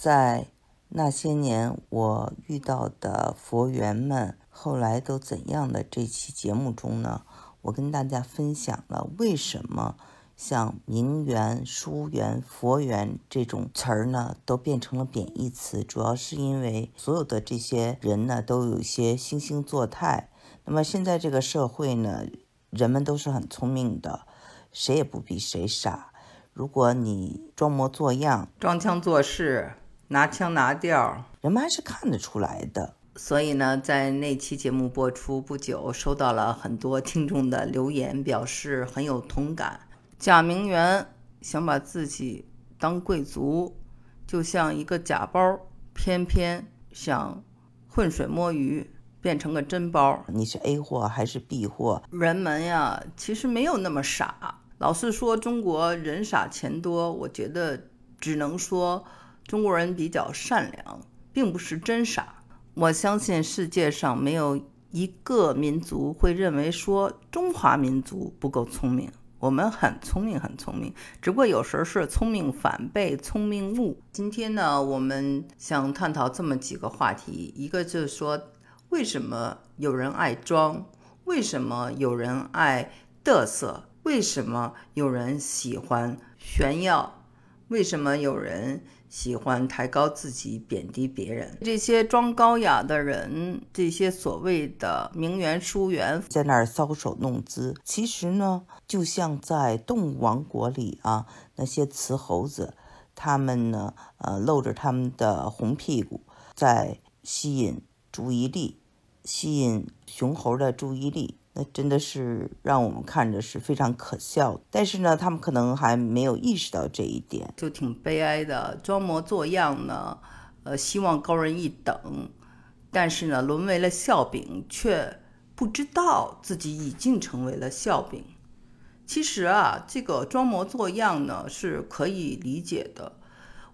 在那些年我遇到的佛缘们后来都怎样的这期节目中呢，我跟大家分享了为什么像名缘、书缘、佛缘这种词儿呢都变成了贬义词，主要是因为所有的这些人呢都有一些惺惺作态。那么现在这个社会呢，人们都是很聪明的，谁也不比谁傻。如果你装模作样、装腔作势。拿腔拿调，人们还是看得出来的。所以呢，在那期节目播出不久，收到了很多听众的留言，表示很有同感。假名媛想把自己当贵族，就像一个假包，偏偏想浑水摸鱼，变成个真包。你是 A 货还是 B 货？人们呀，其实没有那么傻。老是说中国人傻钱多，我觉得只能说。中国人比较善良，并不是真傻。我相信世界上没有一个民族会认为说中华民族不够聪明。我们很聪明，很聪明，只不过有时候是聪明反被聪明误。今天呢，我们想探讨这么几个话题：一个就是说，为什么有人爱装？为什么有人爱嘚瑟？为什么有人喜欢炫耀？为什么有人？喜欢抬高自己，贬低别人。这些装高雅的人，这些所谓的名媛淑媛，在那儿搔首弄姿。其实呢，就像在动物王国里啊，那些雌猴子，他们呢，呃，露着他们的红屁股，在吸引注意力，吸引雄猴的注意力。那真的是让我们看着是非常可笑，但是呢，他们可能还没有意识到这一点，就挺悲哀的，装模作样呢，呃，希望高人一等，但是呢，沦为了笑柄，却不知道自己已经成为了笑柄。其实啊，这个装模作样呢是可以理解的。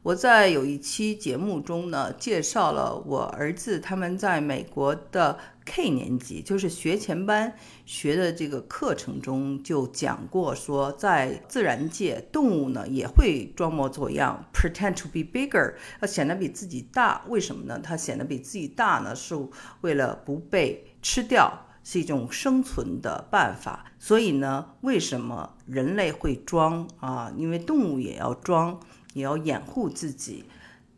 我在有一期节目中呢，介绍了我儿子他们在美国的 K 年级，就是学前班学的这个课程中就讲过，说在自然界，动物呢也会装模作样，pretend to be bigger，要显得比自己大。为什么呢？它显得比自己大呢，是为了不被吃掉，是一种生存的办法。所以呢，为什么人类会装啊？因为动物也要装。也要掩护自己，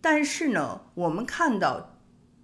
但是呢，我们看到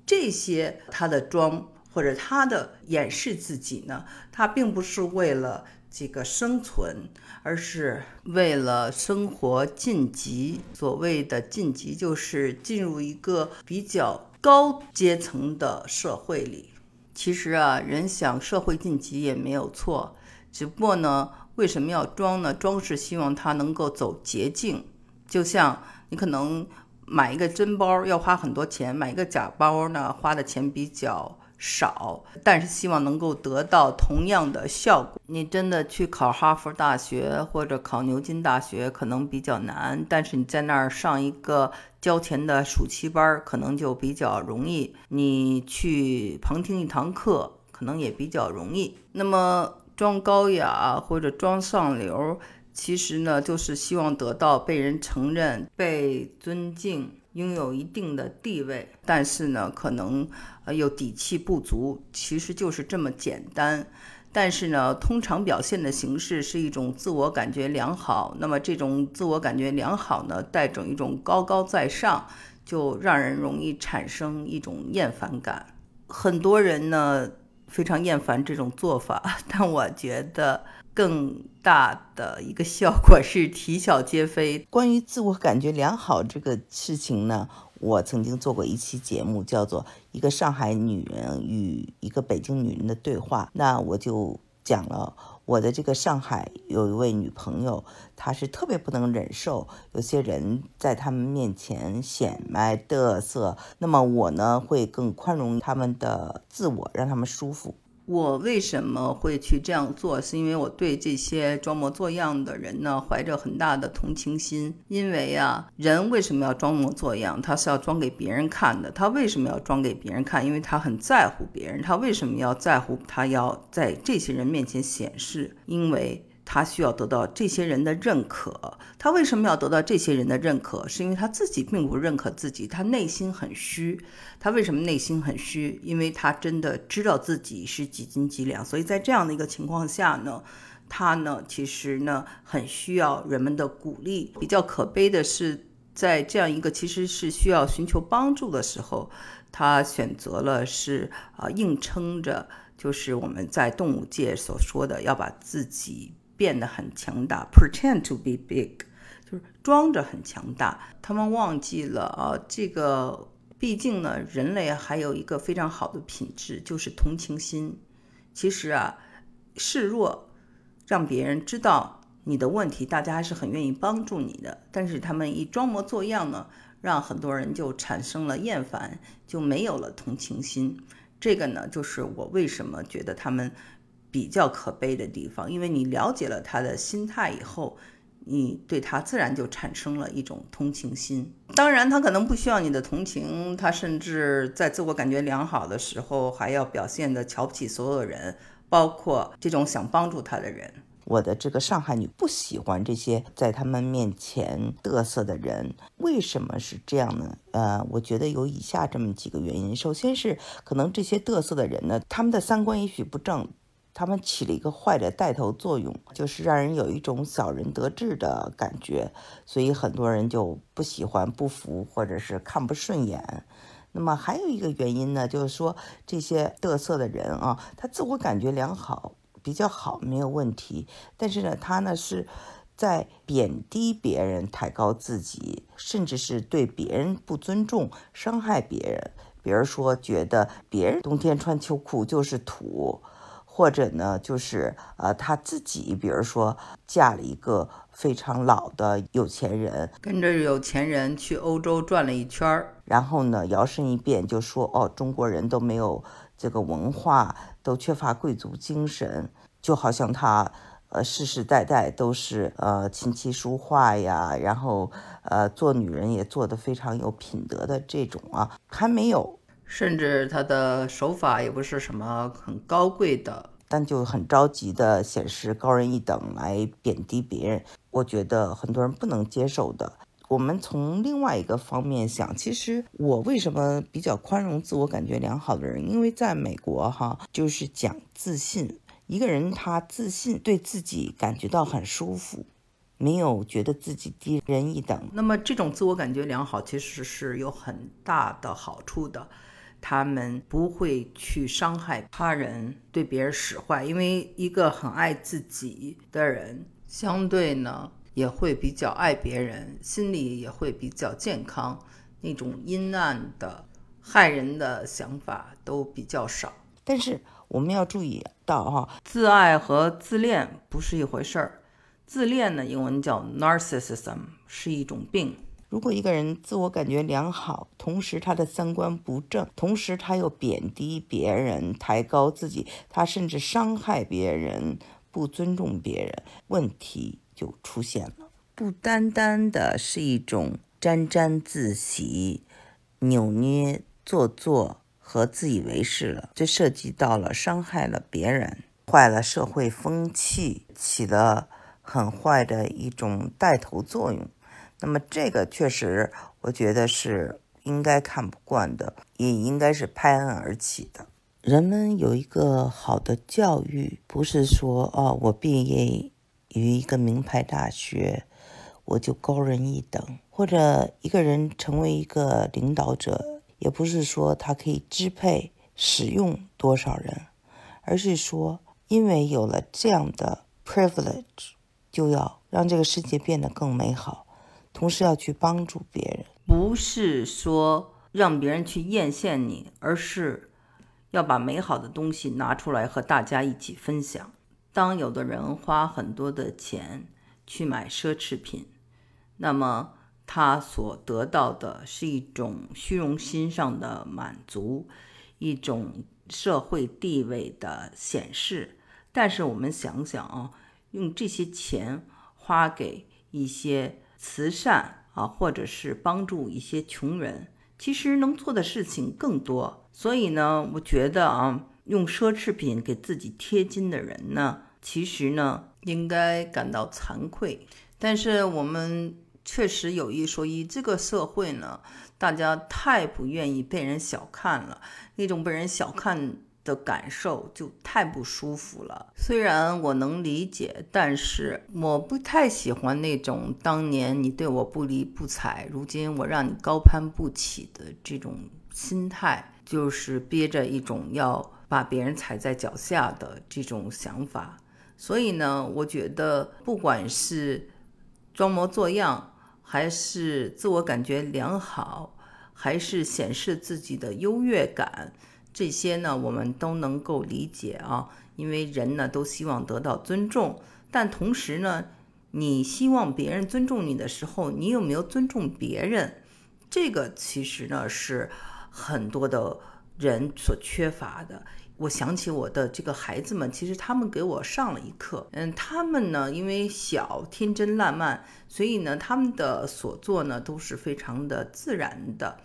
这些它的装或者他的掩饰自己呢，他并不是为了这个生存，而是为了生活晋级。所谓的晋级，就是进入一个比较高阶层的社会里。其实啊，人想社会晋级也没有错，只不过呢，为什么要装呢？装是希望他能够走捷径。就像你可能买一个真包要花很多钱，买一个假包呢花的钱比较少，但是希望能够得到同样的效果。你真的去考哈佛大学或者考牛津大学可能比较难，但是你在那儿上一个交钱的暑期班可能就比较容易。你去旁听一堂课可能也比较容易。那么装高雅或者装上流。其实呢，就是希望得到被人承认、被尊敬，拥有一定的地位。但是呢，可能呃有底气不足，其实就是这么简单。但是呢，通常表现的形式是一种自我感觉良好。那么这种自我感觉良好呢，带着一种高高在上，就让人容易产生一种厌烦感。很多人呢非常厌烦这种做法，但我觉得。更大的一个效果是啼笑皆非。关于自我感觉良好这个事情呢，我曾经做过一期节目，叫做《一个上海女人与一个北京女人的对话》。那我就讲了我的这个上海有一位女朋友，她是特别不能忍受有些人在他们面前显摆得瑟。那么我呢，会更宽容他们的自我，让他们舒服。我为什么会去这样做？是因为我对这些装模作样的人呢，怀着很大的同情心。因为啊，人为什么要装模作样？他是要装给别人看的。他为什么要装给别人看？因为他很在乎别人。他为什么要在乎？他要在这些人面前显示？因为。他需要得到这些人的认可。他为什么要得到这些人的认可？是因为他自己并不认可自己，他内心很虚。他为什么内心很虚？因为他真的知道自己是几斤几两。所以在这样的一个情况下呢，他呢其实呢很需要人们的鼓励。比较可悲的是，在这样一个其实是需要寻求帮助的时候，他选择了是啊硬撑着。就是我们在动物界所说的，要把自己变得很强大，pretend to be big，就是装着很强大。他们忘记了啊，这个毕竟呢，人类还有一个非常好的品质，就是同情心。其实啊，示弱，让别人知道你的问题，大家还是很愿意帮助你的。但是他们一装模作样呢，让很多人就产生了厌烦，就没有了同情心。这个呢，就是我为什么觉得他们比较可悲的地方，因为你了解了他的心态以后，你对他自然就产生了一种同情心。当然，他可能不需要你的同情，他甚至在自我感觉良好的时候，还要表现的瞧不起所有人，包括这种想帮助他的人。我的这个上海女不喜欢这些在他们面前嘚瑟的人，为什么是这样呢？呃，我觉得有以下这么几个原因。首先是可能这些嘚瑟的人呢，他们的三观也许不正，他们起了一个坏的带头作用，就是让人有一种小人得志的感觉，所以很多人就不喜欢、不服或者是看不顺眼。那么还有一个原因呢，就是说这些嘚瑟的人啊，他自我感觉良好。比较好，没有问题。但是呢，他呢是在贬低别人、抬高自己，甚至是对别人不尊重、伤害别人。比如说，觉得别人冬天穿秋裤就是土，或者呢，就是呃他自己，比如说嫁了一个非常老的有钱人，跟着有钱人去欧洲转了一圈儿，然后呢摇身一变就说哦，中国人都没有。这个文化都缺乏贵族精神，就好像他，呃，世世代代都是呃琴棋书画呀，然后呃做女人也做得非常有品德的这种啊，还没有，甚至他的手法也不是什么很高贵的，但就很着急的显示高人一等来贬低别人，我觉得很多人不能接受的。我们从另外一个方面想，其实我为什么比较宽容自我感觉良好的人？因为在美国，哈，就是讲自信。一个人他自信，对自己感觉到很舒服，没有觉得自己低人一等。那么这种自我感觉良好，其实是有很大的好处的。他们不会去伤害他人，对别人使坏。因为一个很爱自己的人，相对呢。也会比较爱别人，心里也会比较健康，那种阴暗的、害人的想法都比较少。但是我们要注意到哈，自爱和自恋不是一回事儿。自恋呢，英文叫 narcissism，是一种病。如果一个人自我感觉良好，同时他的三观不正，同时他又贬低别人、抬高自己，他甚至伤害别人、不尊重别人，问题。就出现了，不单单的是一种沾沾自喜、扭捏做作和自以为是了，这涉及到了伤害了别人，坏了社会风气，起了很坏的一种带头作用。那么这个确实，我觉得是应该看不惯的，也应该是拍案而起的。人们有一个好的教育，不是说哦，我毕业。于一个名牌大学，我就高人一等；或者一个人成为一个领导者，也不是说他可以支配、使用多少人，而是说，因为有了这样的 privilege，就要让这个世界变得更美好，同时要去帮助别人。不是说让别人去艳羡你，而是要把美好的东西拿出来和大家一起分享。当有的人花很多的钱去买奢侈品，那么他所得到的是一种虚荣心上的满足，一种社会地位的显示。但是我们想想啊，用这些钱花给一些慈善啊，或者是帮助一些穷人，其实能做的事情更多。所以呢，我觉得啊。用奢侈品给自己贴金的人呢，其实呢应该感到惭愧。但是我们确实有一说一，这个社会呢，大家太不愿意被人小看了，那种被人小看。的感受就太不舒服了。虽然我能理解，但是我不太喜欢那种当年你对我不理不睬，如今我让你高攀不起的这种心态，就是憋着一种要把别人踩在脚下的这种想法。所以呢，我觉得不管是装模作样，还是自我感觉良好，还是显示自己的优越感。这些呢，我们都能够理解啊，因为人呢都希望得到尊重，但同时呢，你希望别人尊重你的时候，你有没有尊重别人？这个其实呢是很多的人所缺乏的。我想起我的这个孩子们，其实他们给我上了一课。嗯，他们呢因为小天真烂漫，所以呢他们的所做呢都是非常的自然的。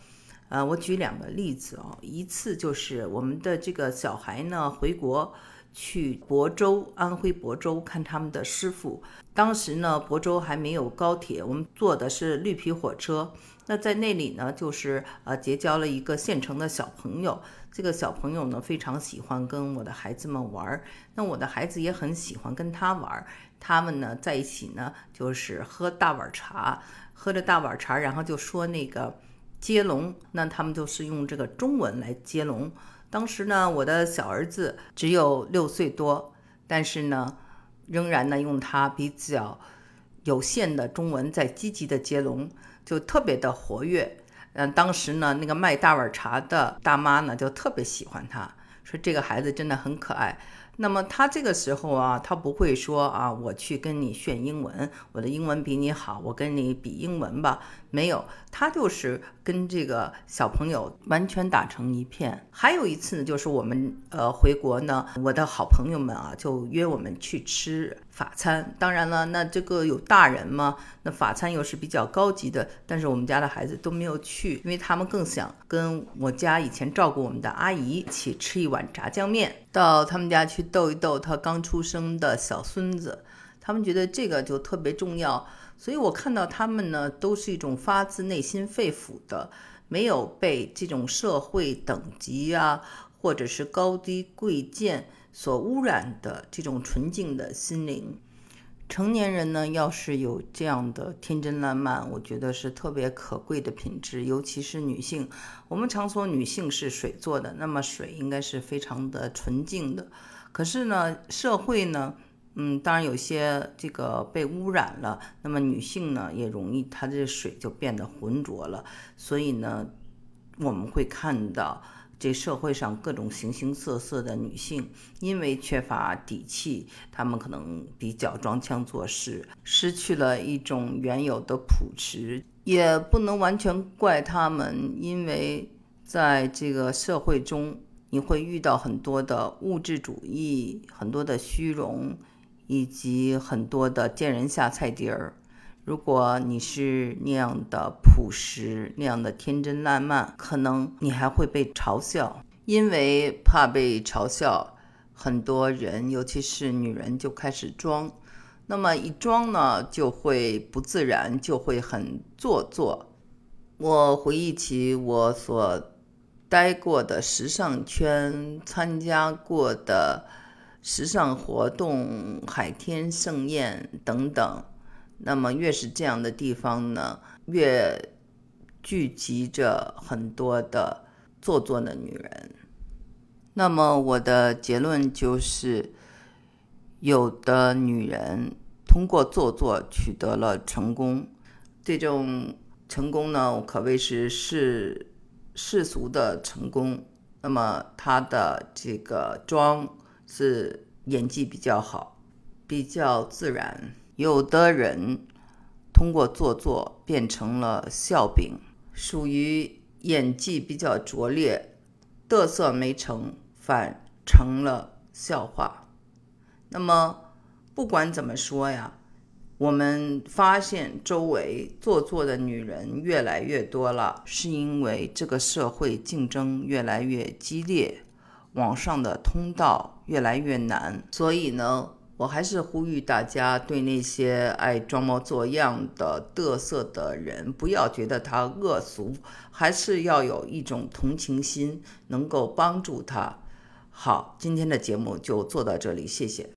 呃，我举两个例子哦，一次就是我们的这个小孩呢回国去亳州，安徽亳州看他们的师傅。当时呢，亳州还没有高铁，我们坐的是绿皮火车。那在那里呢，就是呃结交了一个县城的小朋友。这个小朋友呢非常喜欢跟我的孩子们玩儿，那我的孩子也很喜欢跟他玩儿。他们呢在一起呢就是喝大碗茶，喝着大碗茶，然后就说那个。接龙，那他们就是用这个中文来接龙。当时呢，我的小儿子只有六岁多，但是呢，仍然呢用他比较有限的中文在积极的接龙，就特别的活跃。嗯，当时呢，那个卖大碗茶的大妈呢就特别喜欢他，说这个孩子真的很可爱。那么他这个时候啊，他不会说啊，我去跟你炫英文，我的英文比你好，我跟你比英文吧。没有，他就是跟这个小朋友完全打成一片。还有一次呢，就是我们呃回国呢，我的好朋友们啊就约我们去吃法餐。当然了，那这个有大人嘛，那法餐又是比较高级的，但是我们家的孩子都没有去，因为他们更想跟我家以前照顾我们的阿姨一起吃一碗炸酱面，到他们家去逗一逗他刚出生的小孙子。他们觉得这个就特别重要。所以我看到他们呢，都是一种发自内心肺腑的，没有被这种社会等级啊，或者是高低贵贱所污染的这种纯净的心灵。成年人呢，要是有这样的天真烂漫，我觉得是特别可贵的品质，尤其是女性。我们常说女性是水做的，那么水应该是非常的纯净的。可是呢，社会呢？嗯，当然有些这个被污染了，那么女性呢也容易，她这水就变得浑浊了。所以呢，我们会看到这社会上各种形形色色的女性，因为缺乏底气，她们可能比较装腔作势，失去了一种原有的朴实。也不能完全怪她们，因为在这个社会中，你会遇到很多的物质主义，很多的虚荣。以及很多的见人下菜碟儿，如果你是那样的朴实、那样的天真烂漫，可能你还会被嘲笑。因为怕被嘲笑，很多人，尤其是女人，就开始装。那么一装呢，就会不自然，就会很做作。我回忆起我所待过的时尚圈，参加过的。时尚活动、海天盛宴等等，那么越是这样的地方呢，越聚集着很多的做作的女人。那么我的结论就是，有的女人通过做作取得了成功，这种成功呢，可谓是世世俗的成功。那么她的这个妆。是演技比较好，比较自然。有的人通过做作变成了笑柄，属于演技比较拙劣，得瑟没成，反成了笑话。那么不管怎么说呀，我们发现周围做作的女人越来越多了，是因为这个社会竞争越来越激烈。网上的通道越来越难，所以呢，我还是呼吁大家，对那些爱装模作样的得瑟的人，不要觉得他恶俗，还是要有一种同情心，能够帮助他。好，今天的节目就做到这里，谢谢。